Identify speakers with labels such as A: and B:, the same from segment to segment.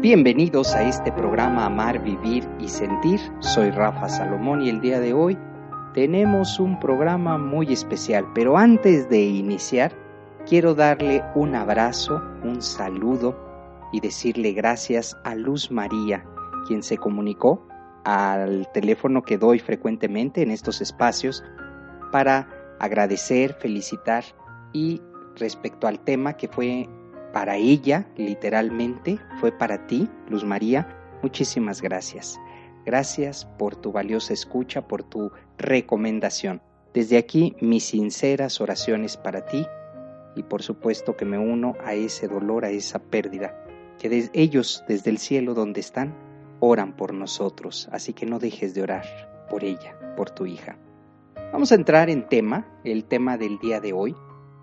A: Bienvenidos a este programa Amar, Vivir y Sentir. Soy Rafa Salomón y el día de hoy tenemos un programa muy especial. Pero antes de iniciar, quiero darle un abrazo, un saludo y decirle gracias a Luz María, quien se comunicó al teléfono que doy frecuentemente en estos espacios para agradecer, felicitar y respecto al tema que fue para ella, literalmente, fue para ti, Luz María. Muchísimas gracias. Gracias por tu valiosa escucha, por tu recomendación. Desde aquí, mis sinceras oraciones para ti y por supuesto que me uno a ese dolor, a esa pérdida, que ellos desde el cielo donde están, oran por nosotros, así que no dejes de orar por ella, por tu hija. Vamos a entrar en tema, el tema del día de hoy.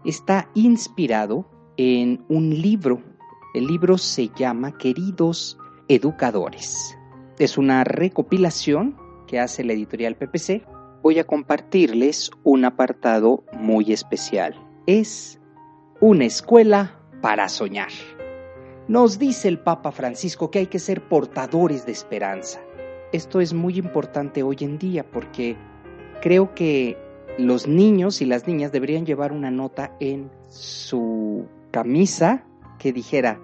A: Está inspirado en un libro. El libro se llama Queridos Educadores. Es una recopilación que hace la editorial PPC. Voy a compartirles un apartado muy especial. Es una escuela para soñar. Nos dice el Papa Francisco que hay que ser portadores de esperanza. Esto es muy importante hoy en día porque creo que los niños y las niñas deberían llevar una nota en su camisa que dijera,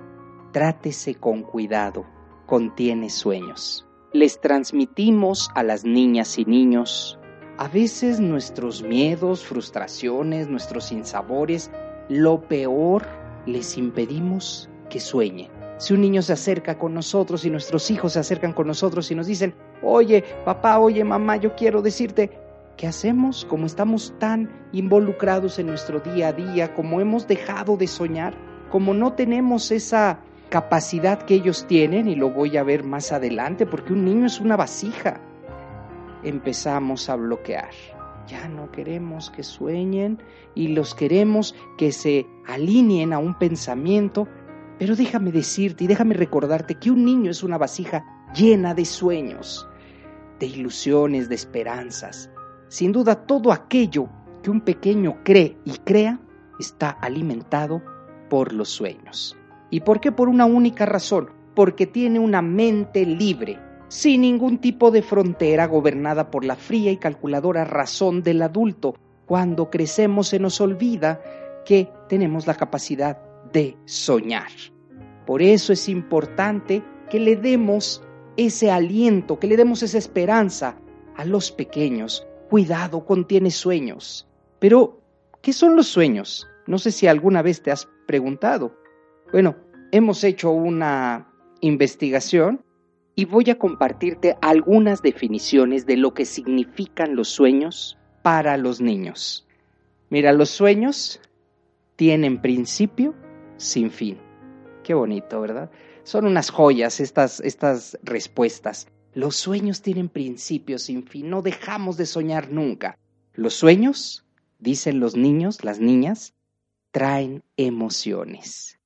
A: trátese con cuidado, contiene sueños. Les transmitimos a las niñas y niños a veces nuestros miedos, frustraciones, nuestros sinsabores, lo peor les impedimos que sueñen. Si un niño se acerca con nosotros y nuestros hijos se acercan con nosotros y nos dicen, oye, papá, oye, mamá, yo quiero decirte, ¿Qué hacemos? Como estamos tan involucrados en nuestro día a día, como hemos dejado de soñar, como no tenemos esa capacidad que ellos tienen, y lo voy a ver más adelante, porque un niño es una vasija, empezamos a bloquear. Ya no queremos que sueñen y los queremos que se alineen a un pensamiento, pero déjame decirte y déjame recordarte que un niño es una vasija llena de sueños, de ilusiones, de esperanzas, sin duda todo aquello que un pequeño cree y crea está alimentado por los sueños. ¿Y por qué? Por una única razón, porque tiene una mente libre, sin ningún tipo de frontera gobernada por la fría y calculadora razón del adulto. Cuando crecemos se nos olvida que tenemos la capacidad de soñar. Por eso es importante que le demos ese aliento, que le demos esa esperanza a los pequeños, cuidado, contiene sueños. Pero, ¿qué son los sueños? No sé si alguna vez te has preguntado. Bueno, hemos hecho una investigación y voy a compartirte algunas definiciones de lo que significan los sueños para los niños. Mira, los sueños tienen principio sin fin. Qué bonito, ¿verdad? Son unas joyas estas, estas respuestas. Los sueños tienen principios sin fin, no dejamos de soñar nunca. Los sueños, dicen los niños, las niñas, traen emociones.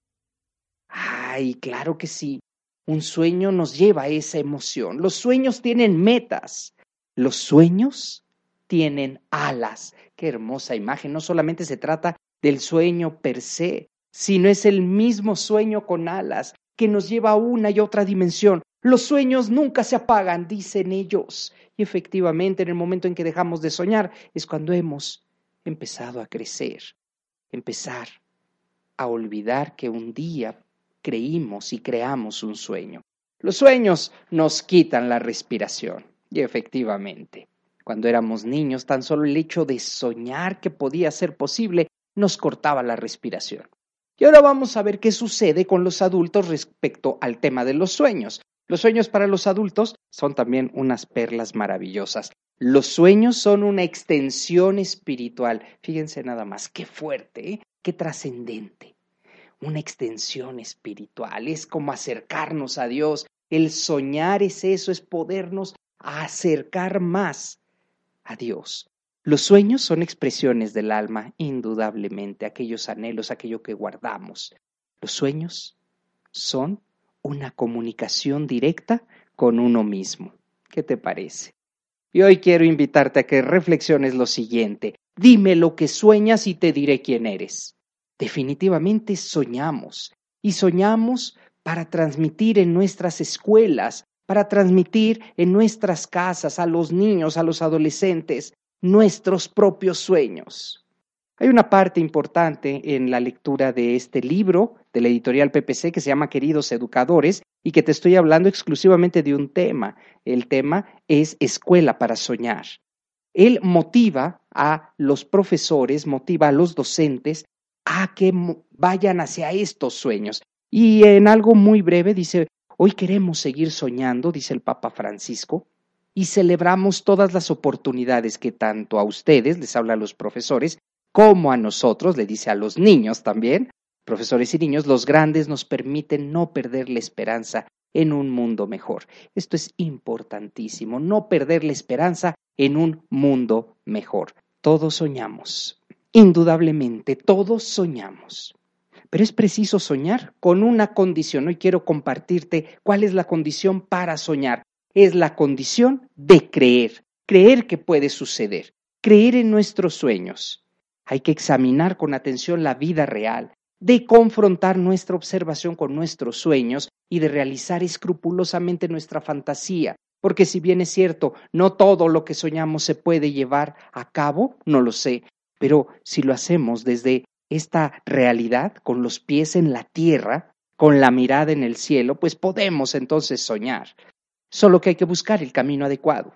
A: Ay, claro que sí. Un sueño nos lleva a esa emoción. Los sueños tienen metas. Los sueños tienen alas. Qué hermosa imagen. No solamente se trata del sueño per se, sino es el mismo sueño con alas que nos lleva a una y otra dimensión. Los sueños nunca se apagan, dicen ellos. Y efectivamente, en el momento en que dejamos de soñar es cuando hemos empezado a crecer, empezar a olvidar que un día creímos y creamos un sueño. Los sueños nos quitan la respiración. Y efectivamente, cuando éramos niños, tan solo el hecho de soñar que podía ser posible nos cortaba la respiración. Y ahora vamos a ver qué sucede con los adultos respecto al tema de los sueños. Los sueños para los adultos son también unas perlas maravillosas. Los sueños son una extensión espiritual. Fíjense nada más, qué fuerte, ¿eh? qué trascendente. Una extensión espiritual. Es como acercarnos a Dios. El soñar es eso, es podernos acercar más a Dios. Los sueños son expresiones del alma, indudablemente, aquellos anhelos, aquello que guardamos. Los sueños son una comunicación directa con uno mismo. ¿Qué te parece? Y hoy quiero invitarte a que reflexiones lo siguiente. Dime lo que sueñas y te diré quién eres. Definitivamente soñamos y soñamos para transmitir en nuestras escuelas, para transmitir en nuestras casas a los niños, a los adolescentes, nuestros propios sueños. Hay una parte importante en la lectura de este libro de la editorial PPC que se llama Queridos Educadores y que te estoy hablando exclusivamente de un tema. El tema es Escuela para Soñar. Él motiva a los profesores, motiva a los docentes a que vayan hacia estos sueños. Y en algo muy breve dice, hoy queremos seguir soñando, dice el Papa Francisco, y celebramos todas las oportunidades que tanto a ustedes, les habla a los profesores, como a nosotros, le dice a los niños también, profesores y niños, los grandes nos permiten no perder la esperanza en un mundo mejor. Esto es importantísimo, no perder la esperanza en un mundo mejor. Todos soñamos, indudablemente, todos soñamos. Pero es preciso soñar con una condición. Hoy quiero compartirte cuál es la condición para soñar. Es la condición de creer, creer que puede suceder, creer en nuestros sueños. Hay que examinar con atención la vida real, de confrontar nuestra observación con nuestros sueños y de realizar escrupulosamente nuestra fantasía, porque si bien es cierto, no todo lo que soñamos se puede llevar a cabo, no lo sé, pero si lo hacemos desde esta realidad, con los pies en la tierra, con la mirada en el cielo, pues podemos entonces soñar. Solo que hay que buscar el camino adecuado.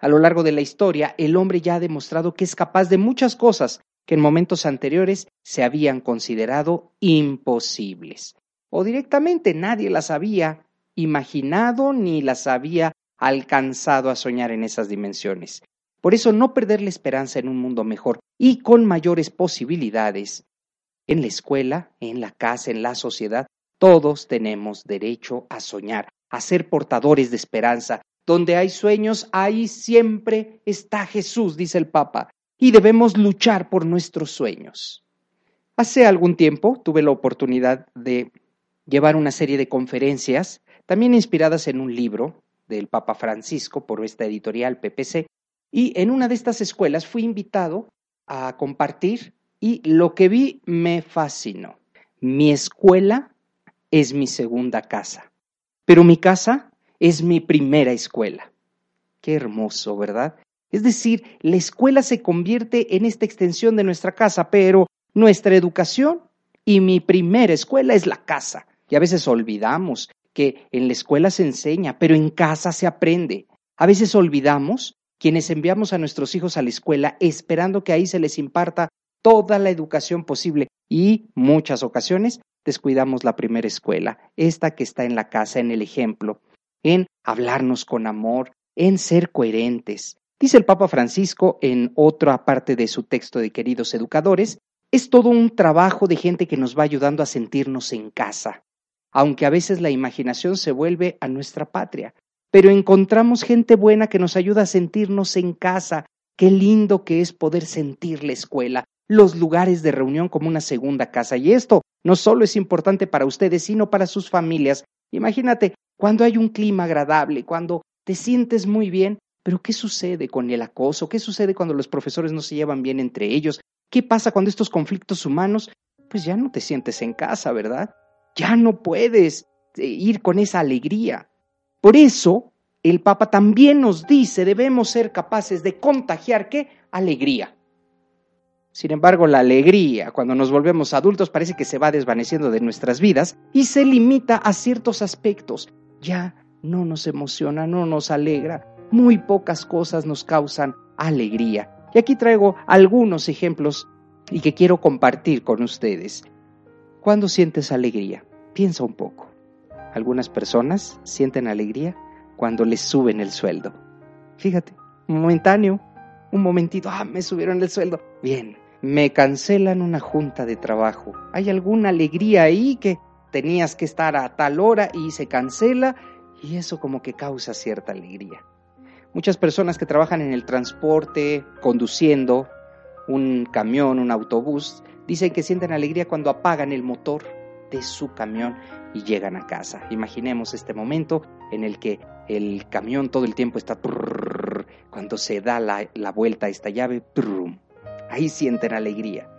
A: A lo largo de la historia, el hombre ya ha demostrado que es capaz de muchas cosas que en momentos anteriores se habían considerado imposibles. O directamente nadie las había imaginado ni las había alcanzado a soñar en esas dimensiones. Por eso no perder la esperanza en un mundo mejor y con mayores posibilidades. En la escuela, en la casa, en la sociedad, todos tenemos derecho a soñar, a ser portadores de esperanza. Donde hay sueños, ahí siempre está Jesús, dice el Papa, y debemos luchar por nuestros sueños. Hace algún tiempo tuve la oportunidad de llevar una serie de conferencias, también inspiradas en un libro del Papa Francisco por esta editorial PPC, y en una de estas escuelas fui invitado a compartir y lo que vi me fascinó. Mi escuela es mi segunda casa, pero mi casa es mi primera escuela. Qué hermoso, ¿verdad? Es decir, la escuela se convierte en esta extensión de nuestra casa, pero nuestra educación y mi primera escuela es la casa. Y a veces olvidamos que en la escuela se enseña, pero en casa se aprende. A veces olvidamos quienes enviamos a nuestros hijos a la escuela esperando que ahí se les imparta toda la educación posible y muchas ocasiones descuidamos la primera escuela, esta que está en la casa, en el ejemplo, en hablarnos con amor, en ser coherentes. Dice el Papa Francisco en otra parte de su texto de Queridos Educadores, es todo un trabajo de gente que nos va ayudando a sentirnos en casa, aunque a veces la imaginación se vuelve a nuestra patria pero encontramos gente buena que nos ayuda a sentirnos en casa. Qué lindo que es poder sentir la escuela, los lugares de reunión como una segunda casa. Y esto no solo es importante para ustedes, sino para sus familias. Imagínate, cuando hay un clima agradable, cuando te sientes muy bien, pero ¿qué sucede con el acoso? ¿Qué sucede cuando los profesores no se llevan bien entre ellos? ¿Qué pasa cuando estos conflictos humanos? Pues ya no te sientes en casa, ¿verdad? Ya no puedes eh, ir con esa alegría. Por eso, el Papa también nos dice, debemos ser capaces de contagiar qué? Alegría. Sin embargo, la alegría, cuando nos volvemos adultos, parece que se va desvaneciendo de nuestras vidas y se limita a ciertos aspectos. Ya no nos emociona, no nos alegra. Muy pocas cosas nos causan alegría. Y aquí traigo algunos ejemplos y que quiero compartir con ustedes. ¿Cuándo sientes alegría? Piensa un poco. Algunas personas sienten alegría cuando les suben el sueldo. Fíjate, momentáneo, un momentito, ah, me subieron el sueldo. Bien, me cancelan una junta de trabajo. ¿Hay alguna alegría ahí que tenías que estar a tal hora y se cancela? Y eso como que causa cierta alegría. Muchas personas que trabajan en el transporte, conduciendo un camión, un autobús, dicen que sienten alegría cuando apagan el motor de su camión y llegan a casa. Imaginemos este momento en el que el camión todo el tiempo está cuando se da la, vuelta a esta llave, ahí sienten alegría.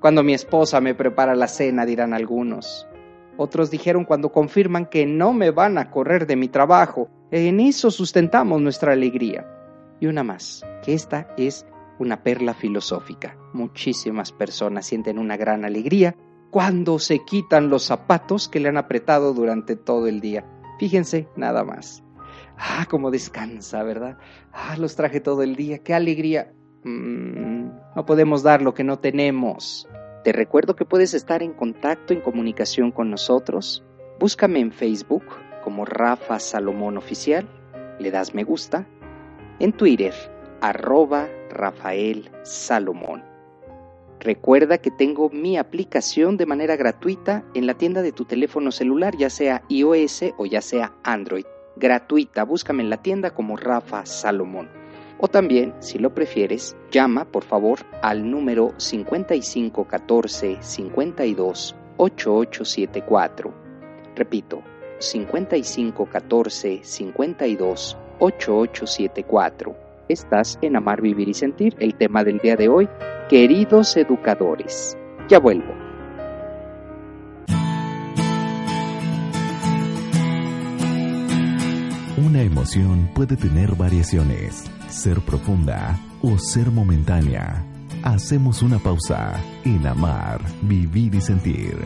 A: Cuando mi esposa me prepara la cena, dirán algunos. Otros dijeron cuando confirman que no me van a correr de mi trabajo. En eso sustentamos nuestra alegría. Y una más, que esta es una perla filosófica. Muchísimas personas sienten una gran alegría cuando se quitan los zapatos que le han apretado durante todo el día. Fíjense, nada más. Ah, cómo descansa, ¿verdad? Ah, los traje todo el día, qué alegría. Mm, no podemos dar lo que no tenemos. Te recuerdo que puedes estar en contacto, en comunicación con nosotros. Búscame en Facebook como Rafa Salomón Oficial, le das me gusta. En Twitter, arroba Rafael Salomón. Recuerda que tengo mi aplicación de manera gratuita en la tienda de tu teléfono celular, ya sea iOS o ya sea Android. Gratuita, búscame en la tienda como Rafa Salomón. O también, si lo prefieres, llama por favor al número 5514 52 8874. Repito, 5514 52 8874. Estás en Amar, Vivir y Sentir, el tema del día de hoy, queridos educadores. Ya vuelvo.
B: Una emoción puede tener variaciones ser profunda o ser momentánea. Hacemos una pausa en amar, vivir y sentir.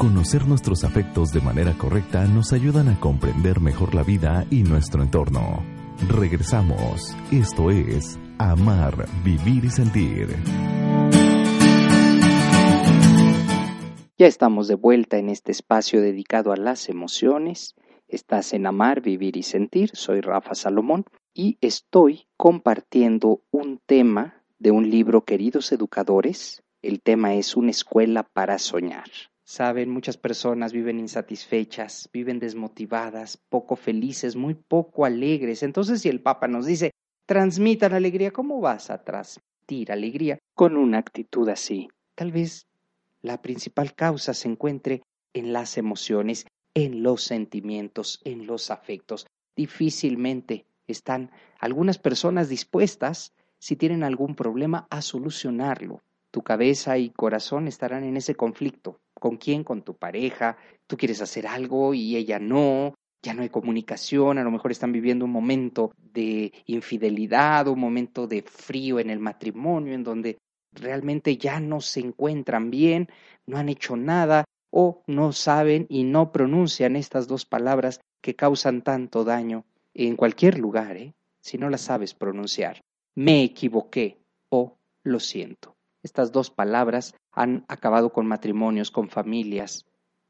B: Conocer nuestros afectos de manera correcta nos ayudan a comprender mejor la vida y nuestro entorno. Regresamos. Esto es Amar, Vivir y Sentir.
A: Ya estamos de vuelta en este espacio dedicado a las emociones. Estás en Amar, Vivir y Sentir. Soy Rafa Salomón y estoy compartiendo un tema de un libro, queridos educadores. El tema es una escuela para soñar. Saben, muchas personas viven insatisfechas, viven desmotivadas, poco felices, muy poco alegres. Entonces, si el Papa nos dice, transmitan alegría, ¿cómo vas a transmitir alegría con una actitud así? Tal vez la principal causa se encuentre en las emociones, en los sentimientos, en los afectos. Difícilmente están algunas personas dispuestas, si tienen algún problema, a solucionarlo. Tu cabeza y corazón estarán en ese conflicto. ¿Con quién? Con tu pareja. Tú quieres hacer algo y ella no. Ya no hay comunicación, a lo mejor están viviendo un momento de infidelidad, un momento de frío en el matrimonio, en donde realmente ya no se encuentran bien, no han hecho nada o no saben y no pronuncian estas dos palabras que causan tanto daño en cualquier lugar, ¿eh? si no las sabes pronunciar. Me equivoqué o lo siento. Estas dos palabras han acabado con matrimonios, con familias,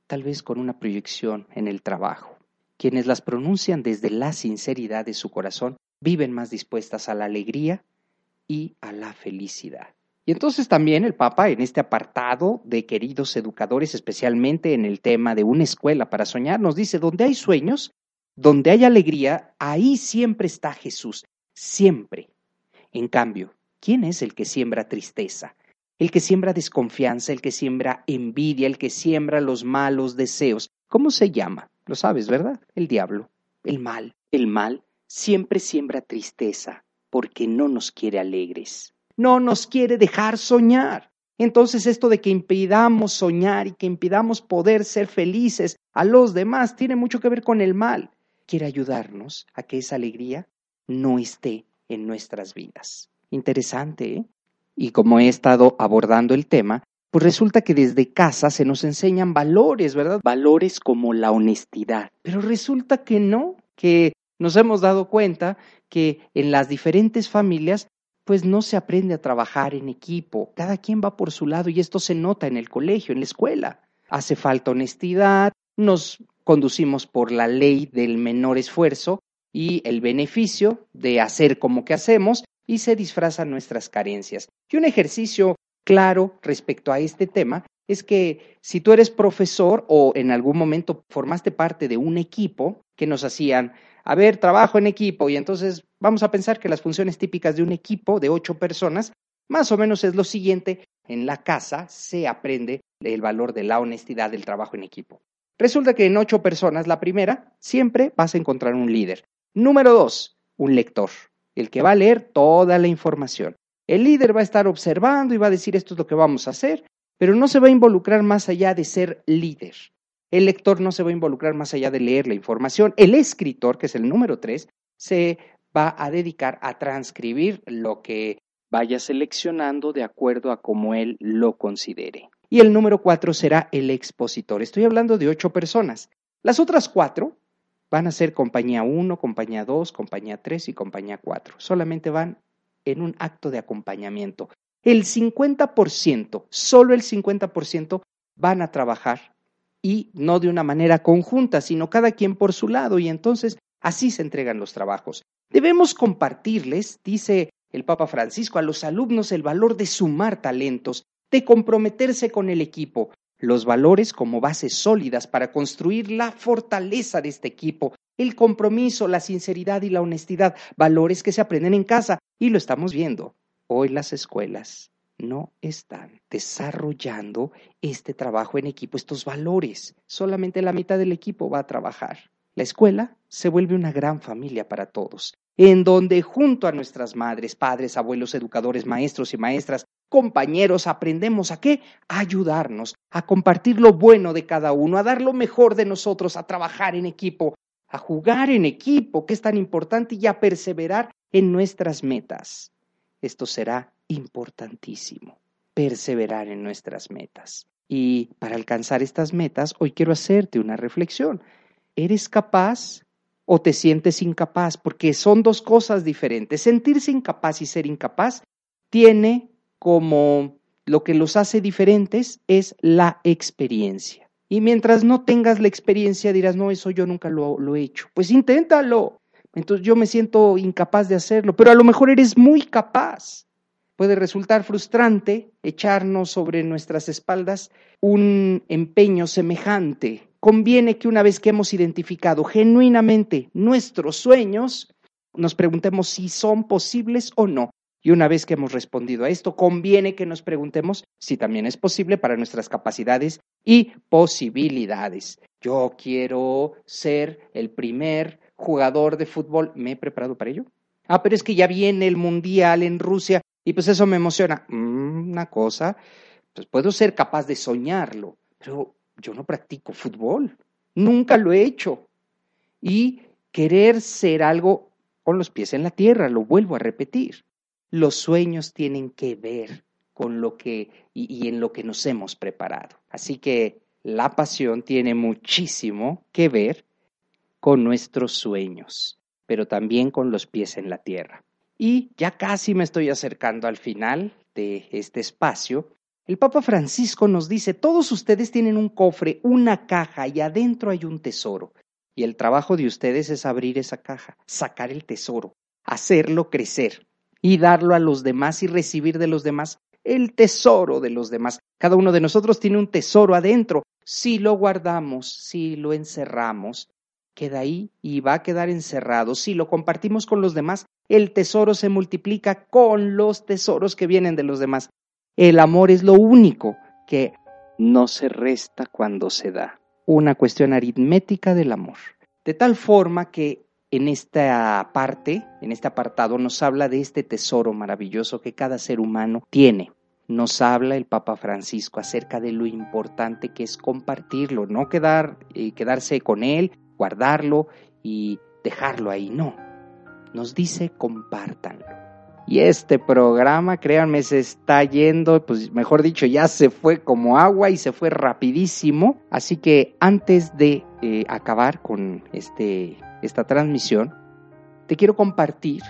A: tal vez con una proyección en el trabajo. Quienes las pronuncian desde la sinceridad de su corazón viven más dispuestas a la alegría y a la felicidad. Y entonces también el Papa en este apartado de queridos educadores, especialmente en el tema de una escuela para soñar, nos dice, donde hay sueños, donde hay alegría, ahí siempre está Jesús, siempre. En cambio, ¿quién es el que siembra tristeza? El que siembra desconfianza, el que siembra envidia, el que siembra los malos deseos. ¿Cómo se llama? Lo sabes, ¿verdad? El diablo, el mal. El mal siempre siembra tristeza porque no nos quiere alegres no nos quiere dejar soñar. Entonces esto de que impidamos soñar y que impidamos poder ser felices a los demás tiene mucho que ver con el mal. Quiere ayudarnos a que esa alegría no esté en nuestras vidas. Interesante, ¿eh? Y como he estado abordando el tema, pues resulta que desde casa se nos enseñan valores, ¿verdad? Valores como la honestidad. Pero resulta que no, que nos hemos dado cuenta que en las diferentes familias pues no se aprende a trabajar en equipo. Cada quien va por su lado y esto se nota en el colegio, en la escuela. Hace falta honestidad, nos conducimos por la ley del menor esfuerzo y el beneficio de hacer como que hacemos y se disfrazan nuestras carencias. Y un ejercicio claro respecto a este tema es que si tú eres profesor o en algún momento formaste parte de un equipo que nos hacían, a ver, trabajo en equipo y entonces vamos a pensar que las funciones típicas de un equipo de ocho personas más o menos es lo siguiente, en la casa se aprende el valor de la honestidad del trabajo en equipo. Resulta que en ocho personas, la primera, siempre vas a encontrar un líder. Número dos, un lector, el que va a leer toda la información. El líder va a estar observando y va a decir esto es lo que vamos a hacer, pero no se va a involucrar más allá de ser líder. El lector no se va a involucrar más allá de leer la información. El escritor, que es el número tres, se va a dedicar a transcribir lo que vaya seleccionando de acuerdo a cómo él lo considere. Y el número cuatro será el expositor. Estoy hablando de ocho personas. Las otras cuatro van a ser compañía uno, compañía dos, compañía tres y compañía cuatro. Solamente van en un acto de acompañamiento. El 50%, solo el 50% van a trabajar y no de una manera conjunta, sino cada quien por su lado y entonces así se entregan los trabajos. Debemos compartirles, dice el Papa Francisco, a los alumnos el valor de sumar talentos, de comprometerse con el equipo, los valores como bases sólidas para construir la fortaleza de este equipo, el compromiso, la sinceridad y la honestidad, valores que se aprenden en casa y lo estamos viendo. Hoy las escuelas no están desarrollando este trabajo en equipo, estos valores. Solamente la mitad del equipo va a trabajar. La escuela se vuelve una gran familia para todos, en donde junto a nuestras madres, padres, abuelos, educadores, maestros y maestras, compañeros, aprendemos a qué? A ayudarnos, a compartir lo bueno de cada uno, a dar lo mejor de nosotros, a trabajar en equipo, a jugar en equipo, que es tan importante, y a perseverar en nuestras metas. Esto será importantísimo, perseverar en nuestras metas. Y para alcanzar estas metas, hoy quiero hacerte una reflexión. ¿Eres capaz o te sientes incapaz? Porque son dos cosas diferentes. Sentirse incapaz y ser incapaz tiene como lo que los hace diferentes es la experiencia. Y mientras no tengas la experiencia dirás, no, eso yo nunca lo, he hecho. Pues inténtalo. Entonces yo me siento incapaz de hacerlo, pero a lo mejor eres muy capaz. Puede resultar frustrante echarnos sobre nuestras espaldas un empeño semejante. Conviene que una vez que hemos identificado genuinamente nuestros sueños, nos preguntemos si son posibles o no. Y una vez que hemos respondido a esto, conviene que nos preguntemos si también es posible para nuestras capacidades y posibilidades. Yo quiero ser el primer jugador de fútbol. ¿Me he preparado para ello? Ah, pero es que ya viene el mundial en Rusia y pues eso me emociona. Mm, una cosa, pues puedo ser capaz de soñarlo, pero yo no practico fútbol. Nunca lo he hecho. Y querer ser algo con los pies en la tierra, lo vuelvo a repetir. Los sueños tienen que ver con lo que y, en lo que nos hemos preparado. Así que la pasión tiene muchísimo que ver con nuestros sueños, pero también con los pies en la tierra. Y ya casi me estoy acercando al final de este espacio. El Papa Francisco nos dice, todos ustedes tienen un cofre, una caja y adentro hay un tesoro. Y el trabajo de ustedes es abrir esa caja, sacar el tesoro, hacerlo crecer y darlo a los demás y recibir de los demás el tesoro de los demás. Cada uno de nosotros tiene un tesoro adentro. Si lo guardamos, si lo encerramos, queda ahí y va a quedar encerrado. Si lo compartimos con los demás, el tesoro se multiplica con los tesoros que vienen de los demás. El amor es lo único que no se resta cuando se da. Una cuestión aritmética del amor. De tal forma que en esta parte, en este apartado, nos habla de este tesoro maravilloso que cada ser humano tiene. Nos habla el Papa Francisco acerca de lo importante que es compartirlo, no quedar, eh, quedarse con él, guardarlo y dejarlo ahí, no. Nos dice compártanlo. Y este programa, créanme, se está yendo, pues mejor dicho, ya se fue como agua y se fue rapidísimo. Así que antes de eh, acabar con este esta transmisión, te quiero compartir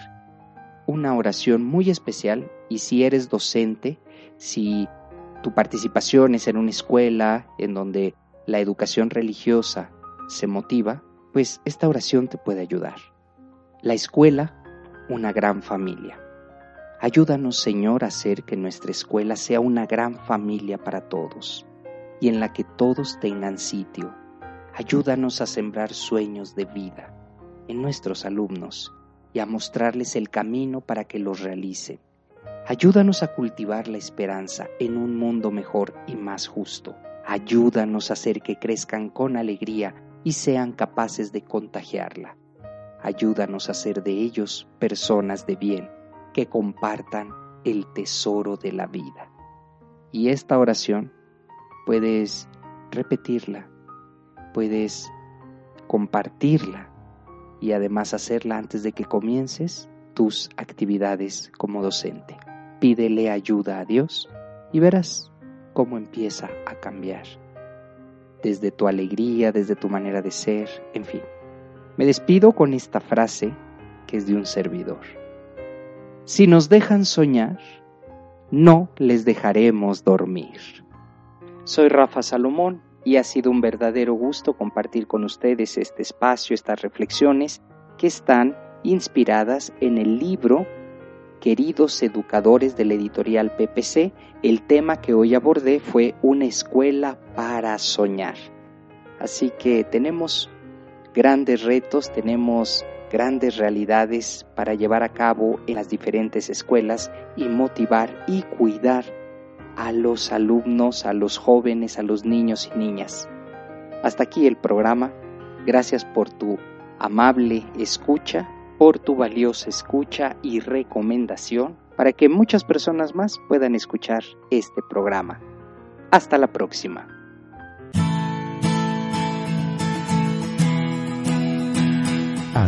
A: una oración muy especial y si eres docente, si tu participación es en una escuela en donde la educación religiosa se motiva, pues esta oración te puede ayudar. La escuela, una gran familia. Ayúdanos, Señor, a hacer que nuestra escuela sea una gran familia para todos y en la que todos tengan sitio. Ayúdanos a sembrar sueños de vida en nuestros alumnos y a mostrarles el camino para que los realicen. Ayúdanos a cultivar la esperanza en un mundo mejor y más justo. Ayúdanos a hacer que crezcan con alegría y sean capaces de contagiarla. Ayúdanos a hacer de ellos personas de bien que compartan el tesoro de la vida. Y esta oración puedes repetirla, puedes compartirla y además hacerla antes de que comiences tus actividades como docente. Pídele ayuda a Dios y verás cómo empieza a cambiar. Desde tu alegría, desde tu manera de ser, en fin. Me despido con esta frase que es de un servidor. Si nos dejan soñar, no les dejaremos dormir. Soy Rafa Salomón y ha sido un verdadero gusto compartir con ustedes este espacio, estas reflexiones que están inspiradas en el libro Queridos Educadores de la editorial PPC. El tema que hoy abordé fue Una escuela para soñar. Así que tenemos grandes retos, tenemos grandes realidades para llevar a cabo en las diferentes escuelas y motivar y cuidar a los alumnos, a los jóvenes, a los niños y niñas. Hasta aquí el programa. Gracias por tu amable escucha, por tu valiosa escucha y recomendación para que muchas personas más puedan escuchar este programa. Hasta la próxima.